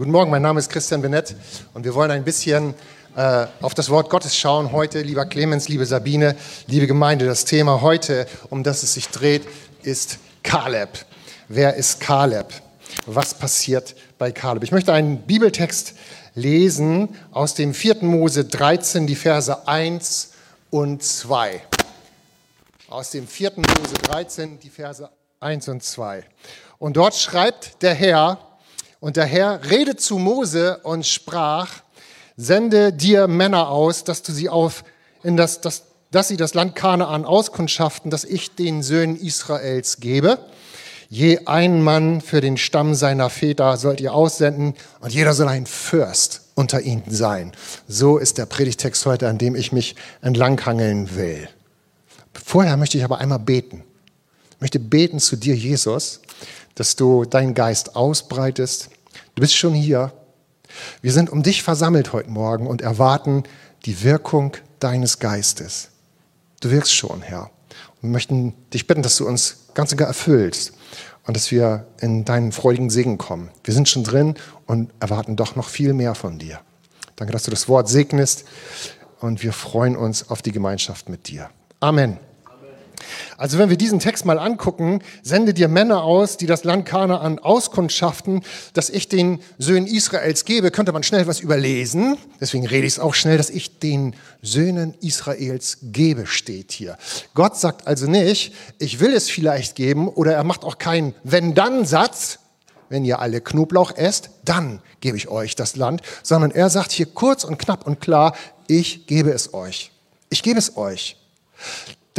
Guten Morgen, mein Name ist Christian Benett und wir wollen ein bisschen äh, auf das Wort Gottes schauen heute. Lieber Clemens, liebe Sabine, liebe Gemeinde, das Thema heute, um das es sich dreht, ist Kaleb. Wer ist Kaleb? Was passiert bei Kaleb? Ich möchte einen Bibeltext lesen aus dem 4. Mose 13, die Verse 1 und 2. Aus dem 4. Mose 13, die Verse 1 und 2. Und dort schreibt der Herr, und der Herr redete zu Mose und sprach, sende dir Männer aus, dass du sie auf, in das, das, dass sie das Land Kanaan auskundschaften, das ich den Söhnen Israels gebe. Je ein Mann für den Stamm seiner Väter sollt ihr aussenden und jeder soll ein Fürst unter ihnen sein. So ist der Predigtext heute, an dem ich mich entlanghangeln will. Vorher möchte ich aber einmal beten. Ich möchte beten zu dir, Jesus, dass du deinen Geist ausbreitest. Du bist schon hier. Wir sind um dich versammelt heute Morgen und erwarten die Wirkung deines Geistes. Du wirkst schon, Herr. Und wir möchten dich bitten, dass du uns ganz und gar erfüllst und dass wir in deinen freudigen Segen kommen. Wir sind schon drin und erwarten doch noch viel mehr von dir. Danke, dass du das Wort segnest und wir freuen uns auf die Gemeinschaft mit dir. Amen. Also wenn wir diesen Text mal angucken, sende dir Männer aus, die das Land Kanaan auskundschaften, dass ich den Söhnen Israels gebe, könnte man schnell was überlesen. Deswegen rede ich es auch schnell, dass ich den Söhnen Israels gebe, steht hier. Gott sagt also nicht, ich will es vielleicht geben oder er macht auch keinen Wenn-Dann-Satz, wenn ihr alle Knoblauch esst, dann gebe ich euch das Land, sondern er sagt hier kurz und knapp und klar, ich gebe es euch. Ich gebe es euch.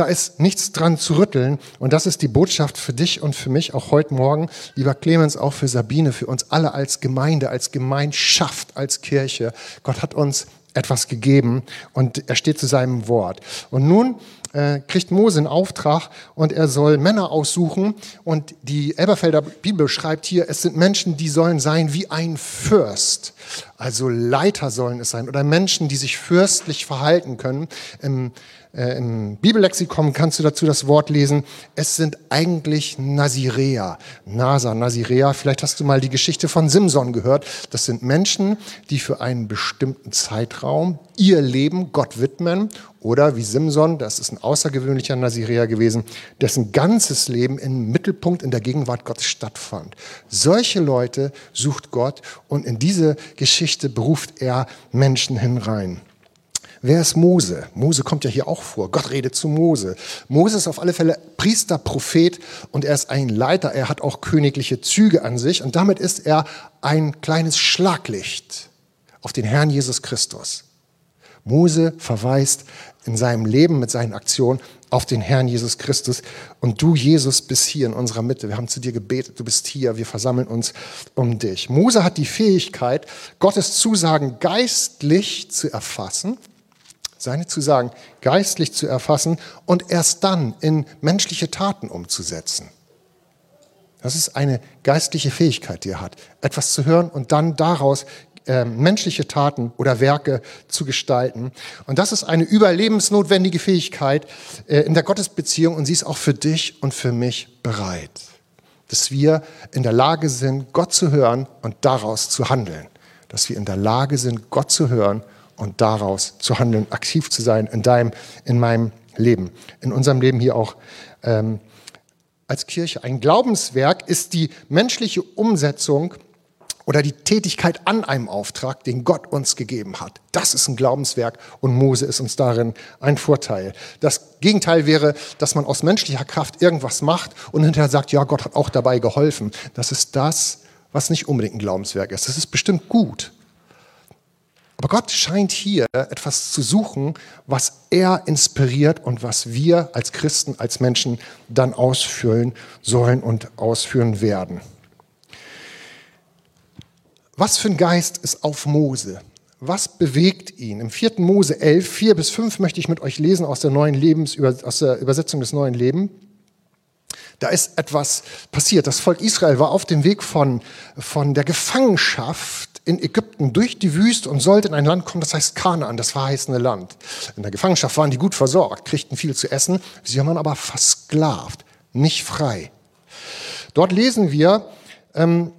Da ist nichts dran zu rütteln. Und das ist die Botschaft für dich und für mich auch heute Morgen, lieber Clemens, auch für Sabine, für uns alle als Gemeinde, als Gemeinschaft, als Kirche. Gott hat uns etwas gegeben und er steht zu seinem Wort. Und nun äh, kriegt Mose einen Auftrag und er soll Männer aussuchen. Und die Elberfelder Bibel schreibt hier, es sind Menschen, die sollen sein wie ein Fürst. Also Leiter sollen es sein oder Menschen, die sich fürstlich verhalten können. Im äh, Im Bibellexikon kannst du dazu das Wort lesen. Es sind eigentlich Nazirea. Nasa, Nazirea. Vielleicht hast du mal die Geschichte von Simson gehört. Das sind Menschen, die für einen bestimmten Zeitraum ihr Leben Gott widmen. Oder wie Simson, das ist ein außergewöhnlicher Nazirea gewesen, dessen ganzes Leben im Mittelpunkt in der Gegenwart Gottes stattfand. Solche Leute sucht Gott und in diese Geschichte beruft er Menschen hinein. Wer ist Mose? Mose kommt ja hier auch vor. Gott redet zu Mose. Mose ist auf alle Fälle Priester, Prophet und er ist ein Leiter. Er hat auch königliche Züge an sich und damit ist er ein kleines Schlaglicht auf den Herrn Jesus Christus. Mose verweist in seinem Leben mit seinen Aktionen auf den Herrn Jesus Christus. Und du, Jesus, bist hier in unserer Mitte. Wir haben zu dir gebetet, du bist hier, wir versammeln uns um dich. Mose hat die Fähigkeit, Gottes Zusagen geistlich zu erfassen seine Zusagen geistlich zu erfassen und erst dann in menschliche Taten umzusetzen. Das ist eine geistliche Fähigkeit, die er hat, etwas zu hören und dann daraus äh, menschliche Taten oder Werke zu gestalten. Und das ist eine überlebensnotwendige Fähigkeit äh, in der Gottesbeziehung und sie ist auch für dich und für mich bereit. Dass wir in der Lage sind, Gott zu hören und daraus zu handeln. Dass wir in der Lage sind, Gott zu hören und daraus zu handeln, aktiv zu sein in deinem, in meinem Leben, in unserem Leben hier auch ähm, als Kirche. Ein Glaubenswerk ist die menschliche Umsetzung oder die Tätigkeit an einem Auftrag, den Gott uns gegeben hat. Das ist ein Glaubenswerk und Mose ist uns darin ein Vorteil. Das Gegenteil wäre, dass man aus menschlicher Kraft irgendwas macht und hinterher sagt, ja, Gott hat auch dabei geholfen. Das ist das, was nicht unbedingt ein Glaubenswerk ist. Das ist bestimmt gut. Aber Gott scheint hier etwas zu suchen, was er inspiriert und was wir als Christen, als Menschen dann ausführen sollen und ausführen werden. Was für ein Geist ist auf Mose? Was bewegt ihn? Im 4. Mose 11, 4 bis 5 möchte ich mit euch lesen aus der, neuen Lebens, aus der Übersetzung des neuen Lebens. Da ist etwas passiert. Das Volk Israel war auf dem Weg von, von der Gefangenschaft in Ägypten durch die Wüste und sollte in ein Land kommen, das heißt Kanaan, das verheißene Land. In der Gefangenschaft waren die gut versorgt, kriegten viel zu essen, sie waren aber versklavt, nicht frei. Dort lesen wir, ähm,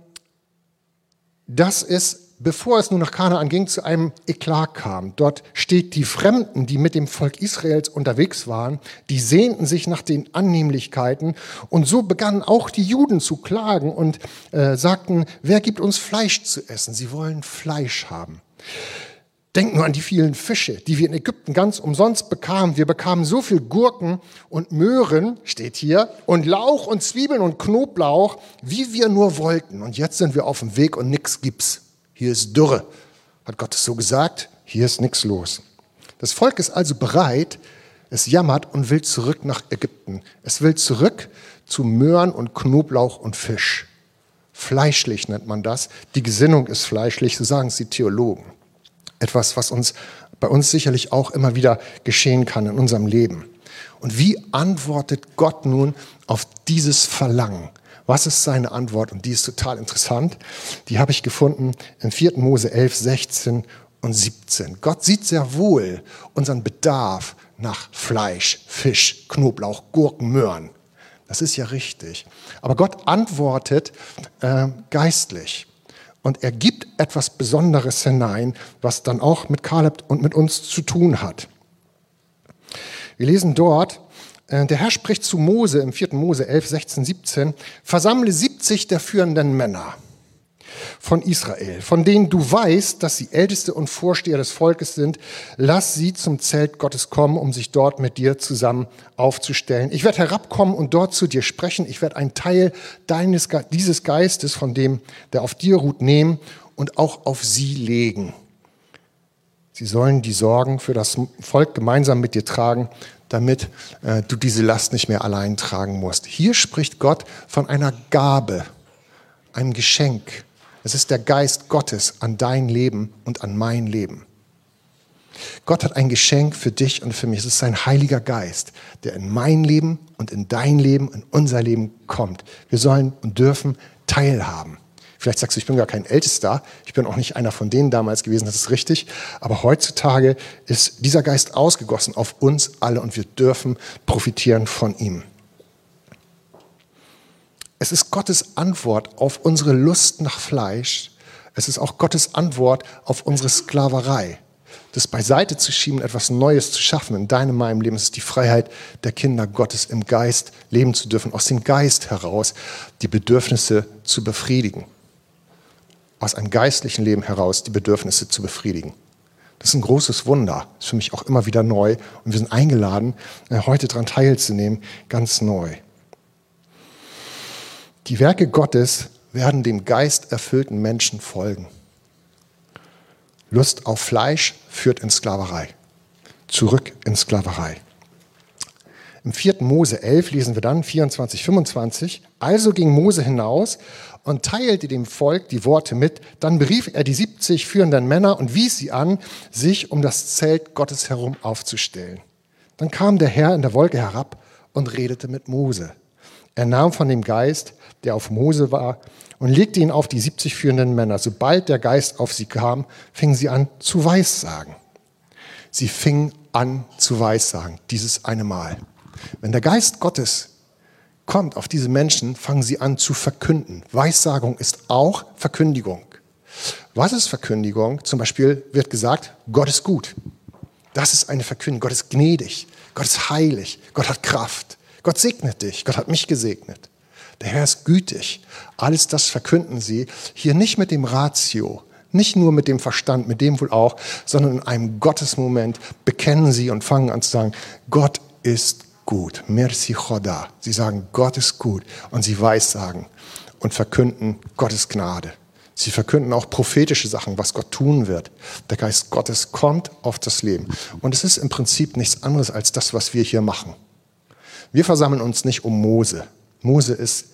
dass es bevor es nun nach Kanaan ging, zu einem Eklat kam. Dort steht, die Fremden, die mit dem Volk Israels unterwegs waren, die sehnten sich nach den Annehmlichkeiten und so begannen auch die Juden zu klagen und äh, sagten, wer gibt uns Fleisch zu essen? Sie wollen Fleisch haben. Denkt nur an die vielen Fische, die wir in Ägypten ganz umsonst bekamen. Wir bekamen so viel Gurken und Möhren, steht hier, und Lauch und Zwiebeln und Knoblauch, wie wir nur wollten. Und jetzt sind wir auf dem Weg und nichts gibt's. Hier ist Dürre. Hat Gott es so gesagt? Hier ist nichts los. Das Volk ist also bereit, es jammert und will zurück nach Ägypten. Es will zurück zu Möhren und Knoblauch und Fisch. Fleischlich nennt man das. Die Gesinnung ist fleischlich, so sagen es die Theologen. Etwas, was uns bei uns sicherlich auch immer wieder geschehen kann in unserem Leben. Und wie antwortet Gott nun auf dieses Verlangen? Was ist seine Antwort? Und die ist total interessant. Die habe ich gefunden in 4. Mose 11, 16 und 17. Gott sieht sehr wohl unseren Bedarf nach Fleisch, Fisch, Knoblauch, Gurken, Möhren. Das ist ja richtig. Aber Gott antwortet äh, geistlich. Und er gibt etwas Besonderes hinein, was dann auch mit Kaleb und mit uns zu tun hat. Wir lesen dort der Herr spricht zu Mose im 4. Mose 11, 16, 17, versammle 70 der führenden Männer von Israel, von denen du weißt, dass sie Älteste und Vorsteher des Volkes sind, lass sie zum Zelt Gottes kommen, um sich dort mit dir zusammen aufzustellen. Ich werde herabkommen und dort zu dir sprechen. Ich werde einen Teil deines, dieses Geistes, von dem, der auf dir ruht, nehmen und auch auf sie legen. Sie sollen die Sorgen für das Volk gemeinsam mit dir tragen damit äh, du diese Last nicht mehr allein tragen musst. Hier spricht Gott von einer Gabe, einem Geschenk. Es ist der Geist Gottes an dein Leben und an mein Leben. Gott hat ein Geschenk für dich und für mich. Es ist sein Heiliger Geist, der in mein Leben und in dein Leben, in unser Leben kommt. Wir sollen und dürfen teilhaben. Vielleicht sagst du, ich bin gar kein Ältester, ich bin auch nicht einer von denen damals gewesen, das ist richtig. Aber heutzutage ist dieser Geist ausgegossen auf uns alle und wir dürfen profitieren von ihm. Es ist Gottes Antwort auf unsere Lust nach Fleisch. Es ist auch Gottes Antwort auf unsere Sklaverei. Das beiseite zu schieben, etwas Neues zu schaffen in deinem, meinem Leben, es ist die Freiheit der Kinder Gottes im Geist leben zu dürfen, aus dem Geist heraus die Bedürfnisse zu befriedigen aus einem geistlichen Leben heraus die Bedürfnisse zu befriedigen. Das ist ein großes Wunder, das ist für mich auch immer wieder neu und wir sind eingeladen, äh, heute daran teilzunehmen, ganz neu. Die Werke Gottes werden dem geisterfüllten Menschen folgen. Lust auf Fleisch führt in Sklaverei, zurück in Sklaverei. Im 4. Mose 11 lesen wir dann 24, 25. Also ging Mose hinaus und teilte dem Volk die Worte mit. Dann berief er die 70 führenden Männer und wies sie an, sich um das Zelt Gottes herum aufzustellen. Dann kam der Herr in der Wolke herab und redete mit Mose. Er nahm von dem Geist, der auf Mose war, und legte ihn auf die 70 führenden Männer. Sobald der Geist auf sie kam, fingen sie an zu Weissagen. Sie fingen an zu Weissagen, dieses eine Mal. Wenn der Geist Gottes kommt auf diese Menschen, fangen sie an zu verkünden. Weissagung ist auch Verkündigung. Was ist Verkündigung? Zum Beispiel wird gesagt, Gott ist gut. Das ist eine Verkündigung. Gott ist gnädig. Gott ist heilig. Gott hat Kraft. Gott segnet dich. Gott hat mich gesegnet. Der Herr ist gütig. Alles das verkünden sie hier nicht mit dem Ratio, nicht nur mit dem Verstand, mit dem wohl auch, sondern in einem Gottesmoment bekennen sie und fangen an zu sagen, Gott ist gut. Merci Choda. Sie sagen, Gott ist gut. Und sie weissagen und verkünden Gottes Gnade. Sie verkünden auch prophetische Sachen, was Gott tun wird. Der Geist Gottes kommt auf das Leben. Und es ist im Prinzip nichts anderes als das, was wir hier machen. Wir versammeln uns nicht um Mose. Mose ist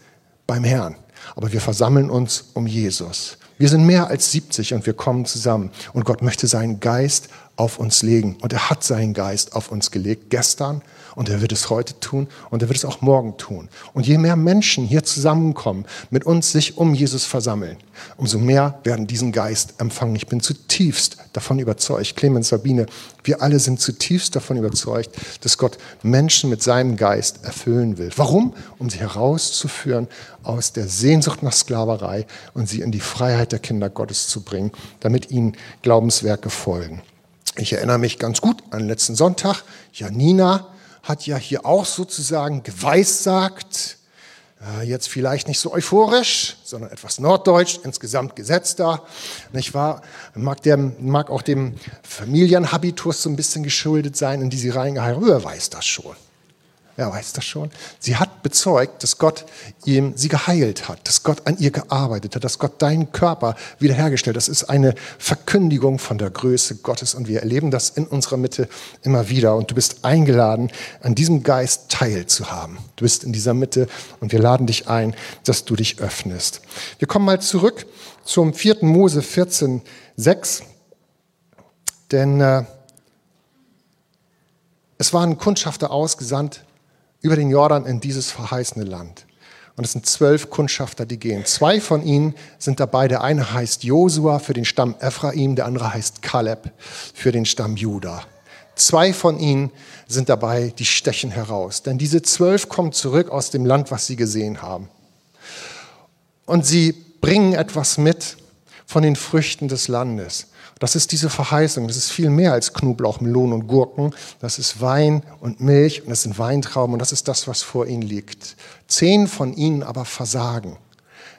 beim Herrn. Aber wir versammeln uns um Jesus. Wir sind mehr als 70 und wir kommen zusammen. Und Gott möchte seinen Geist auf uns legen. Und er hat seinen Geist auf uns gelegt, gestern, und er wird es heute tun und er wird es auch morgen tun. Und je mehr Menschen hier zusammenkommen, mit uns sich um Jesus versammeln, umso mehr werden diesen Geist empfangen. Ich bin zutiefst davon überzeugt, Clemens Sabine, wir alle sind zutiefst davon überzeugt, dass Gott Menschen mit seinem Geist erfüllen will. Warum? Um sie herauszuführen aus der Sehnsucht nach Sklaverei und sie in die Freiheit der Kinder Gottes zu bringen, damit ihnen Glaubenswerke folgen. Ich erinnere mich ganz gut an letzten Sonntag. Janina hat ja hier auch sozusagen geweissagt, äh, jetzt vielleicht nicht so euphorisch, sondern etwas norddeutsch, insgesamt gesetzter, nicht wahr? Mag, der, mag auch dem Familienhabitus so ein bisschen geschuldet sein, in die sie reingeheiratet Wer weiß das schon? Wer weiß das schon? Sie hat bezeugt, dass Gott ihm, sie geheilt hat, dass Gott an ihr gearbeitet hat, dass Gott deinen Körper wiederhergestellt hat. Das ist eine Verkündigung von der Größe Gottes und wir erleben das in unserer Mitte immer wieder. Und du bist eingeladen, an diesem Geist teilzuhaben. Du bist in dieser Mitte und wir laden dich ein, dass du dich öffnest. Wir kommen mal zurück zum 4. Mose 14, 6. Denn äh, es waren Kundschafter ausgesandt über den Jordan in dieses verheißene Land. Und es sind zwölf Kundschafter, die gehen. Zwei von ihnen sind dabei. Der eine heißt Josua für den Stamm Ephraim, der andere heißt Kaleb für den Stamm Juda. Zwei von ihnen sind dabei, die stechen heraus. Denn diese zwölf kommen zurück aus dem Land, was sie gesehen haben. Und sie bringen etwas mit von den Früchten des Landes. Das ist diese Verheißung. Das ist viel mehr als Knoblauch, Melonen und Gurken. Das ist Wein und Milch und das sind Weintrauben und das ist das, was vor ihnen liegt. Zehn von ihnen aber versagen.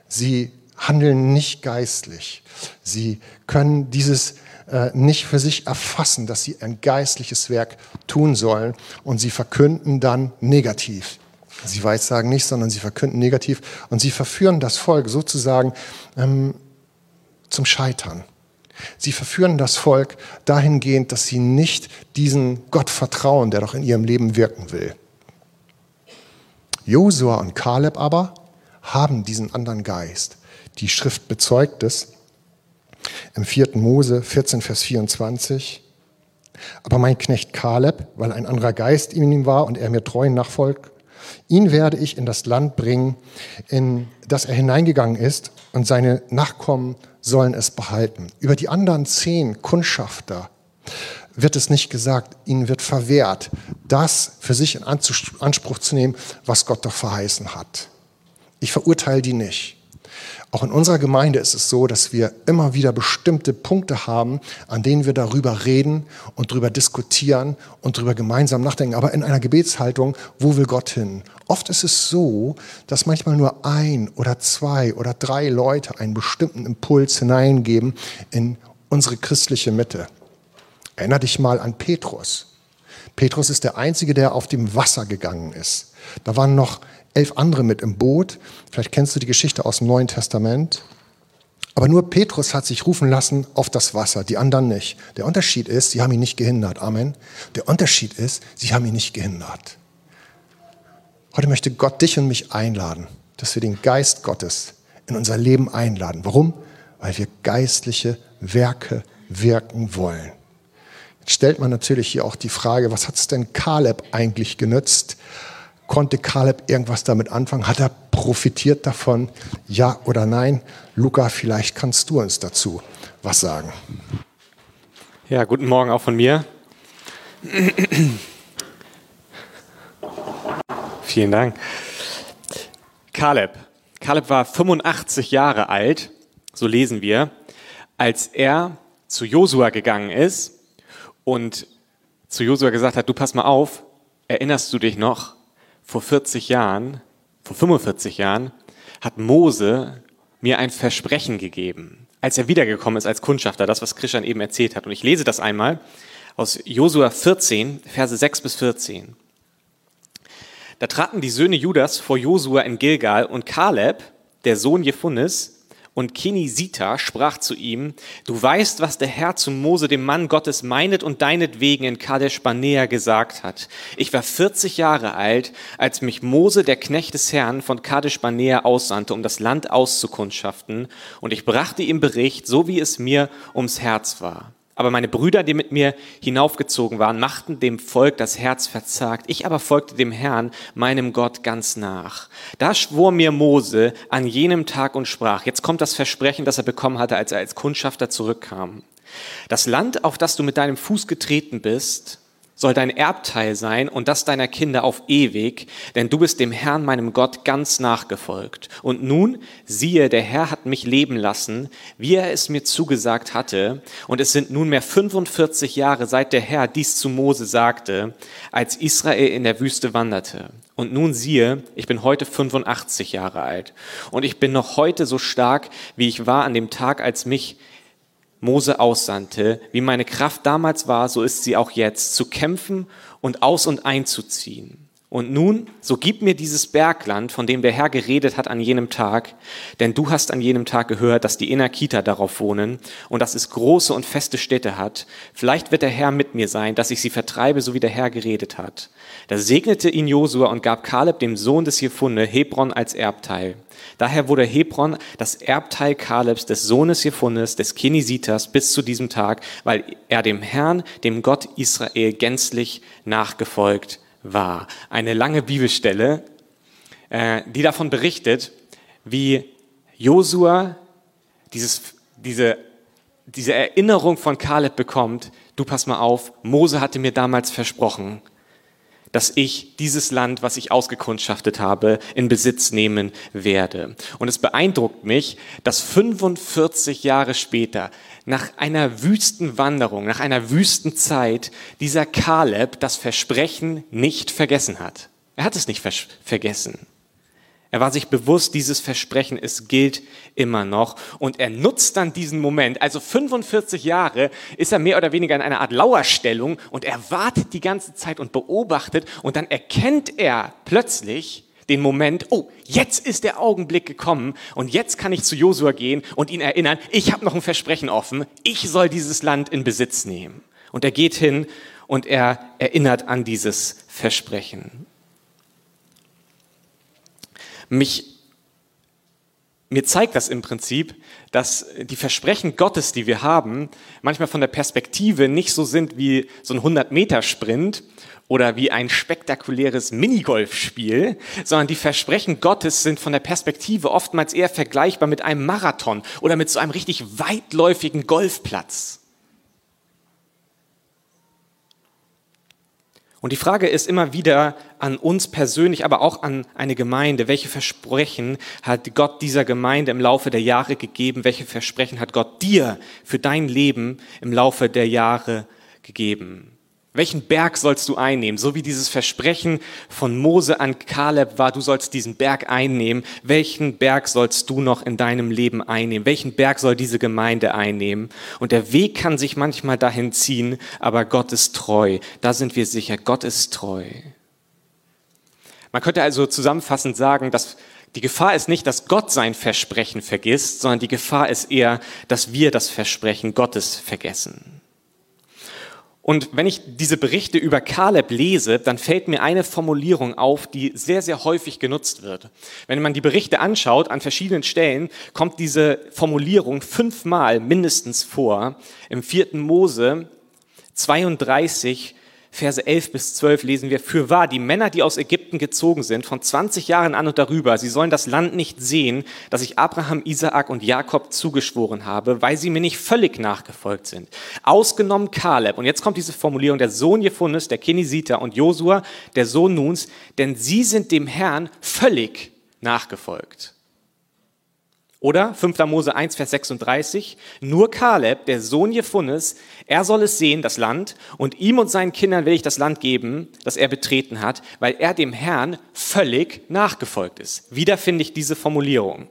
Sie handeln nicht geistlich. Sie können dieses äh, nicht für sich erfassen, dass sie ein geistliches Werk tun sollen und sie verkünden dann negativ. Sie weissagen nicht, sondern sie verkünden negativ und sie verführen das Volk sozusagen ähm, zum Scheitern. Sie verführen das Volk dahingehend, dass sie nicht diesen Gott vertrauen, der doch in ihrem Leben wirken will. Josua und Kaleb aber haben diesen anderen Geist. Die Schrift bezeugt es im 4. Mose 14, Vers 24. Aber mein Knecht Kaleb, weil ein anderer Geist in ihm war und er mir treu nachfolgt, ihn werde ich in das Land bringen, in das er hineingegangen ist, und seine Nachkommen sollen es behalten. Über die anderen zehn Kundschafter wird es nicht gesagt, ihnen wird verwehrt, das für sich in Anspruch zu nehmen, was Gott doch verheißen hat. Ich verurteile die nicht. Auch in unserer Gemeinde ist es so, dass wir immer wieder bestimmte Punkte haben, an denen wir darüber reden und darüber diskutieren und darüber gemeinsam nachdenken. Aber in einer Gebetshaltung, wo will Gott hin? Oft ist es so, dass manchmal nur ein oder zwei oder drei Leute einen bestimmten Impuls hineingeben in unsere christliche Mitte. Erinner dich mal an Petrus. Petrus ist der Einzige, der auf dem Wasser gegangen ist. Da waren noch elf andere mit im Boot. Vielleicht kennst du die Geschichte aus dem Neuen Testament. Aber nur Petrus hat sich rufen lassen auf das Wasser, die anderen nicht. Der Unterschied ist, sie haben ihn nicht gehindert. Amen. Der Unterschied ist, sie haben ihn nicht gehindert. Heute möchte Gott dich und mich einladen, dass wir den Geist Gottes in unser Leben einladen. Warum? Weil wir geistliche Werke wirken wollen. Jetzt stellt man natürlich hier auch die Frage, was hat es denn Kaleb eigentlich genützt, Konnte Kaleb irgendwas damit anfangen? Hat er profitiert davon? Ja oder nein? Luca, vielleicht kannst du uns dazu was sagen. Ja, guten Morgen auch von mir. Vielen Dank. Kaleb. Kaleb war 85 Jahre alt, so lesen wir, als er zu Josua gegangen ist und zu Josua gesagt hat, du pass mal auf, erinnerst du dich noch, vor 40 Jahren, vor 45 Jahren, hat Mose mir ein Versprechen gegeben, als er wiedergekommen ist als Kundschafter, das, was Christian eben erzählt hat. Und ich lese das einmal aus Josua 14, Verse 6 bis 14. Da traten die Söhne Judas vor Josua in Gilgal und Kaleb, der Sohn Jephunis, und Kenisita sprach zu ihm, du weißt, was der Herr zu Mose, dem Mann Gottes, meinet und deinetwegen in Kadesh Barnea gesagt hat. Ich war 40 Jahre alt, als mich Mose, der Knecht des Herrn, von Kadesh Barnea aussandte, um das Land auszukundschaften, und ich brachte ihm Bericht, so wie es mir ums Herz war. Aber meine Brüder, die mit mir hinaufgezogen waren, machten dem Volk das Herz verzagt. Ich aber folgte dem Herrn, meinem Gott, ganz nach. Da schwor mir Mose an jenem Tag und sprach, jetzt kommt das Versprechen, das er bekommen hatte, als er als Kundschafter zurückkam. Das Land, auf das du mit deinem Fuß getreten bist, soll dein Erbteil sein und das deiner Kinder auf ewig, denn du bist dem Herrn, meinem Gott, ganz nachgefolgt. Und nun, siehe, der Herr hat mich leben lassen, wie er es mir zugesagt hatte, und es sind nunmehr 45 Jahre, seit der Herr dies zu Mose sagte, als Israel in der Wüste wanderte. Und nun siehe, ich bin heute 85 Jahre alt, und ich bin noch heute so stark, wie ich war an dem Tag, als mich Mose aussandte, wie meine Kraft damals war, so ist sie auch jetzt, zu kämpfen und aus und einzuziehen. Und nun, so gib mir dieses Bergland, von dem der Herr geredet hat an jenem Tag, denn du hast an jenem Tag gehört, dass die Inakita darauf wohnen und dass es große und feste Städte hat. Vielleicht wird der Herr mit mir sein, dass ich sie vertreibe, so wie der Herr geredet hat. Da segnete ihn Josua und gab Kaleb, dem Sohn des Jefunne, Hebron als Erbteil. Daher wurde Hebron das Erbteil Kalebs, des Sohnes Jefunnes, des Kenisiters, bis zu diesem Tag, weil er dem Herrn, dem Gott Israel, gänzlich nachgefolgt war. Eine lange Bibelstelle, äh, die davon berichtet, wie Josua dieses, diese, diese Erinnerung von Kaleb bekommt, du pass mal auf, Mose hatte mir damals versprochen, dass ich dieses Land, was ich ausgekundschaftet habe, in Besitz nehmen werde. Und es beeindruckt mich, dass 45 Jahre später, nach einer Wüstenwanderung, nach einer Wüstenzeit, dieser Kaleb das Versprechen nicht vergessen hat. Er hat es nicht vergessen. Er war sich bewusst, dieses Versprechen, es gilt immer noch. Und er nutzt dann diesen Moment. Also 45 Jahre ist er mehr oder weniger in einer Art Lauerstellung und er wartet die ganze Zeit und beobachtet und dann erkennt er plötzlich den Moment, oh, jetzt ist der Augenblick gekommen und jetzt kann ich zu Josua gehen und ihn erinnern, ich habe noch ein Versprechen offen, ich soll dieses Land in Besitz nehmen. Und er geht hin und er erinnert an dieses Versprechen. Mich, mir zeigt das im Prinzip, dass die Versprechen Gottes, die wir haben, manchmal von der Perspektive nicht so sind wie so ein 100-Meter-Sprint oder wie ein spektakuläres Minigolfspiel, sondern die Versprechen Gottes sind von der Perspektive oftmals eher vergleichbar mit einem Marathon oder mit so einem richtig weitläufigen Golfplatz. Und die Frage ist immer wieder an uns persönlich, aber auch an eine Gemeinde, welche Versprechen hat Gott dieser Gemeinde im Laufe der Jahre gegeben? Welche Versprechen hat Gott dir für dein Leben im Laufe der Jahre gegeben? Welchen Berg sollst du einnehmen? So wie dieses Versprechen von Mose an Kaleb war, du sollst diesen Berg einnehmen. Welchen Berg sollst du noch in deinem Leben einnehmen? Welchen Berg soll diese Gemeinde einnehmen? Und der Weg kann sich manchmal dahin ziehen, aber Gott ist treu. Da sind wir sicher, Gott ist treu. Man könnte also zusammenfassend sagen, dass die Gefahr ist nicht, dass Gott sein Versprechen vergisst, sondern die Gefahr ist eher, dass wir das Versprechen Gottes vergessen. Und wenn ich diese Berichte über Kaleb lese, dann fällt mir eine Formulierung auf, die sehr, sehr häufig genutzt wird. Wenn man die Berichte anschaut, an verschiedenen Stellen kommt diese Formulierung fünfmal mindestens vor. Im vierten Mose 32, Verse 11 bis 12 lesen wir, für wahr, die Männer, die aus Ägypten gezogen sind, von 20 Jahren an und darüber, sie sollen das Land nicht sehen, das ich Abraham, Isaak und Jakob zugeschworen habe, weil sie mir nicht völlig nachgefolgt sind. Ausgenommen Kaleb, und jetzt kommt diese Formulierung, der Sohn Jephunes, der Kenisiter und Josua, der Sohn Nuns, denn sie sind dem Herrn völlig nachgefolgt. Oder 5. Mose 1, Vers 36, nur Kaleb, der Sohn Jephunes, er soll es sehen, das Land, und ihm und seinen Kindern will ich das Land geben, das er betreten hat, weil er dem Herrn völlig nachgefolgt ist. Wieder finde ich diese Formulierung.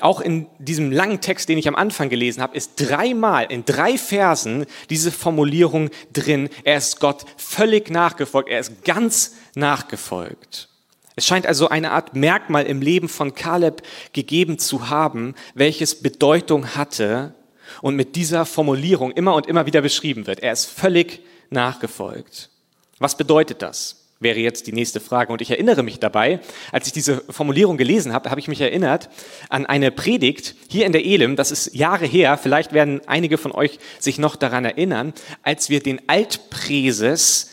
Auch in diesem langen Text, den ich am Anfang gelesen habe, ist dreimal in drei Versen diese Formulierung drin. Er ist Gott völlig nachgefolgt. Er ist ganz nachgefolgt. Es scheint also eine Art Merkmal im Leben von Kaleb gegeben zu haben, welches Bedeutung hatte und mit dieser Formulierung immer und immer wieder beschrieben wird. Er ist völlig nachgefolgt. Was bedeutet das? wäre jetzt die nächste Frage. Und ich erinnere mich dabei, als ich diese Formulierung gelesen habe, habe ich mich erinnert an eine Predigt hier in der Elim, das ist Jahre her, vielleicht werden einige von euch sich noch daran erinnern, als wir den Altpräses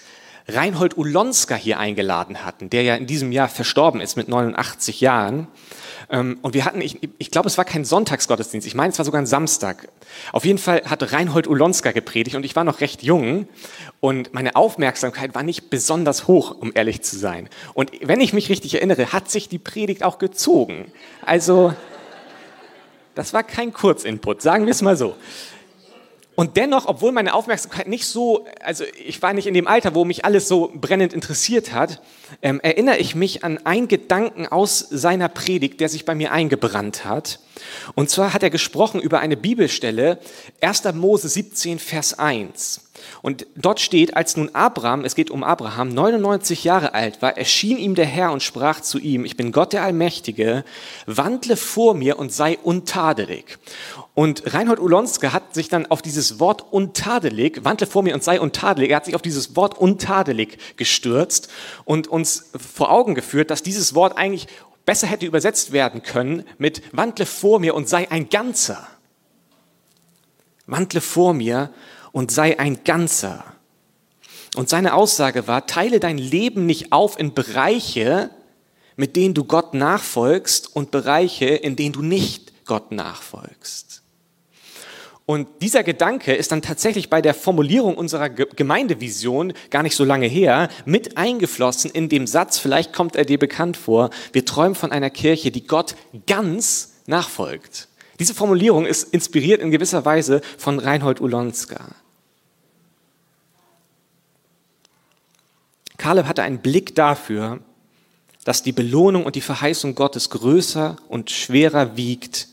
Reinhold Ulonska hier eingeladen hatten, der ja in diesem Jahr verstorben ist mit 89 Jahren. Ähm, und wir hatten, ich, ich glaube, es war kein Sonntagsgottesdienst, ich meine, es war sogar ein Samstag. Auf jeden Fall hat Reinhold Ulonska gepredigt und ich war noch recht jung und meine Aufmerksamkeit war nicht besonders hoch, um ehrlich zu sein. Und wenn ich mich richtig erinnere, hat sich die Predigt auch gezogen. Also, das war kein Kurzinput, sagen wir es mal so. Und dennoch, obwohl meine Aufmerksamkeit nicht so, also ich war nicht in dem Alter, wo mich alles so brennend interessiert hat, ähm, erinnere ich mich an einen Gedanken aus seiner Predigt, der sich bei mir eingebrannt hat. Und zwar hat er gesprochen über eine Bibelstelle, 1. Mose 17, Vers 1. Und dort steht, als nun Abraham, es geht um Abraham, 99 Jahre alt war, erschien ihm der Herr und sprach zu ihm, ich bin Gott der Allmächtige, wandle vor mir und sei untadelig. Und Reinhold Ulonske hat sich dann auf dieses Wort untadelig, wandle vor mir und sei untadelig, er hat sich auf dieses Wort untadelig gestürzt und uns vor Augen geführt, dass dieses Wort eigentlich besser hätte übersetzt werden können mit wandle vor mir und sei ein Ganzer. Wandle vor mir und sei ein Ganzer. Und seine Aussage war, teile dein Leben nicht auf in Bereiche, mit denen du Gott nachfolgst und Bereiche, in denen du nicht Gott nachfolgst. Und dieser Gedanke ist dann tatsächlich bei der Formulierung unserer Gemeindevision gar nicht so lange her mit eingeflossen in dem Satz, vielleicht kommt er dir bekannt vor, wir träumen von einer Kirche, die Gott ganz nachfolgt. Diese Formulierung ist inspiriert in gewisser Weise von Reinhold Ulonska. Kaleb hatte einen Blick dafür, dass die Belohnung und die Verheißung Gottes größer und schwerer wiegt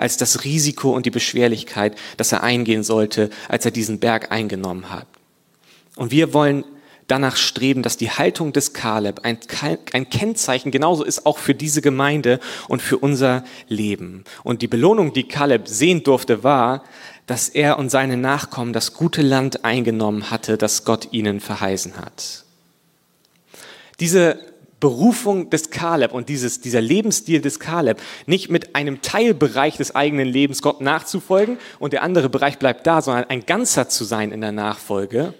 als das Risiko und die Beschwerlichkeit, das er eingehen sollte, als er diesen Berg eingenommen hat. Und wir wollen danach streben, dass die Haltung des Kaleb ein, ein, Kennzeichen genauso ist auch für diese Gemeinde und für unser Leben. Und die Belohnung, die Kaleb sehen durfte, war, dass er und seine Nachkommen das gute Land eingenommen hatte, das Gott ihnen verheißen hat. Diese Berufung des Kaleb und dieses, dieser Lebensstil des Kaleb nicht mit einem Teilbereich des eigenen Lebens Gott nachzufolgen und der andere Bereich bleibt da, sondern ein Ganzer zu sein in der Nachfolge.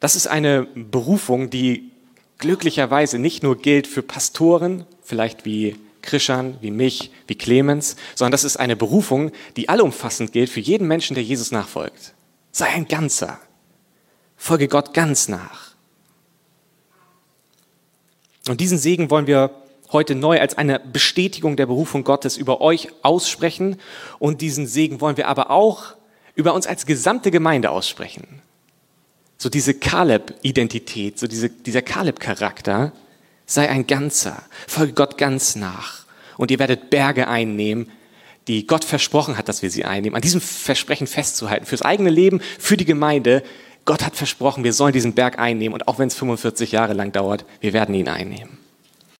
Das ist eine Berufung, die glücklicherweise nicht nur gilt für Pastoren, vielleicht wie Krischan, wie mich, wie Clemens, sondern das ist eine Berufung, die allumfassend gilt für jeden Menschen, der Jesus nachfolgt. Sei ein Ganzer. Folge Gott ganz nach. Und diesen Segen wollen wir heute neu als eine Bestätigung der Berufung Gottes über euch aussprechen. Und diesen Segen wollen wir aber auch über uns als gesamte Gemeinde aussprechen. So diese Kaleb-Identität, so diese, dieser Kaleb-Charakter, sei ein Ganzer, folge Gott ganz nach. Und ihr werdet Berge einnehmen, die Gott versprochen hat, dass wir sie einnehmen. An diesem Versprechen festzuhalten, fürs eigene Leben, für die Gemeinde, Gott hat versprochen, wir sollen diesen Berg einnehmen und auch wenn es 45 Jahre lang dauert, wir werden ihn einnehmen.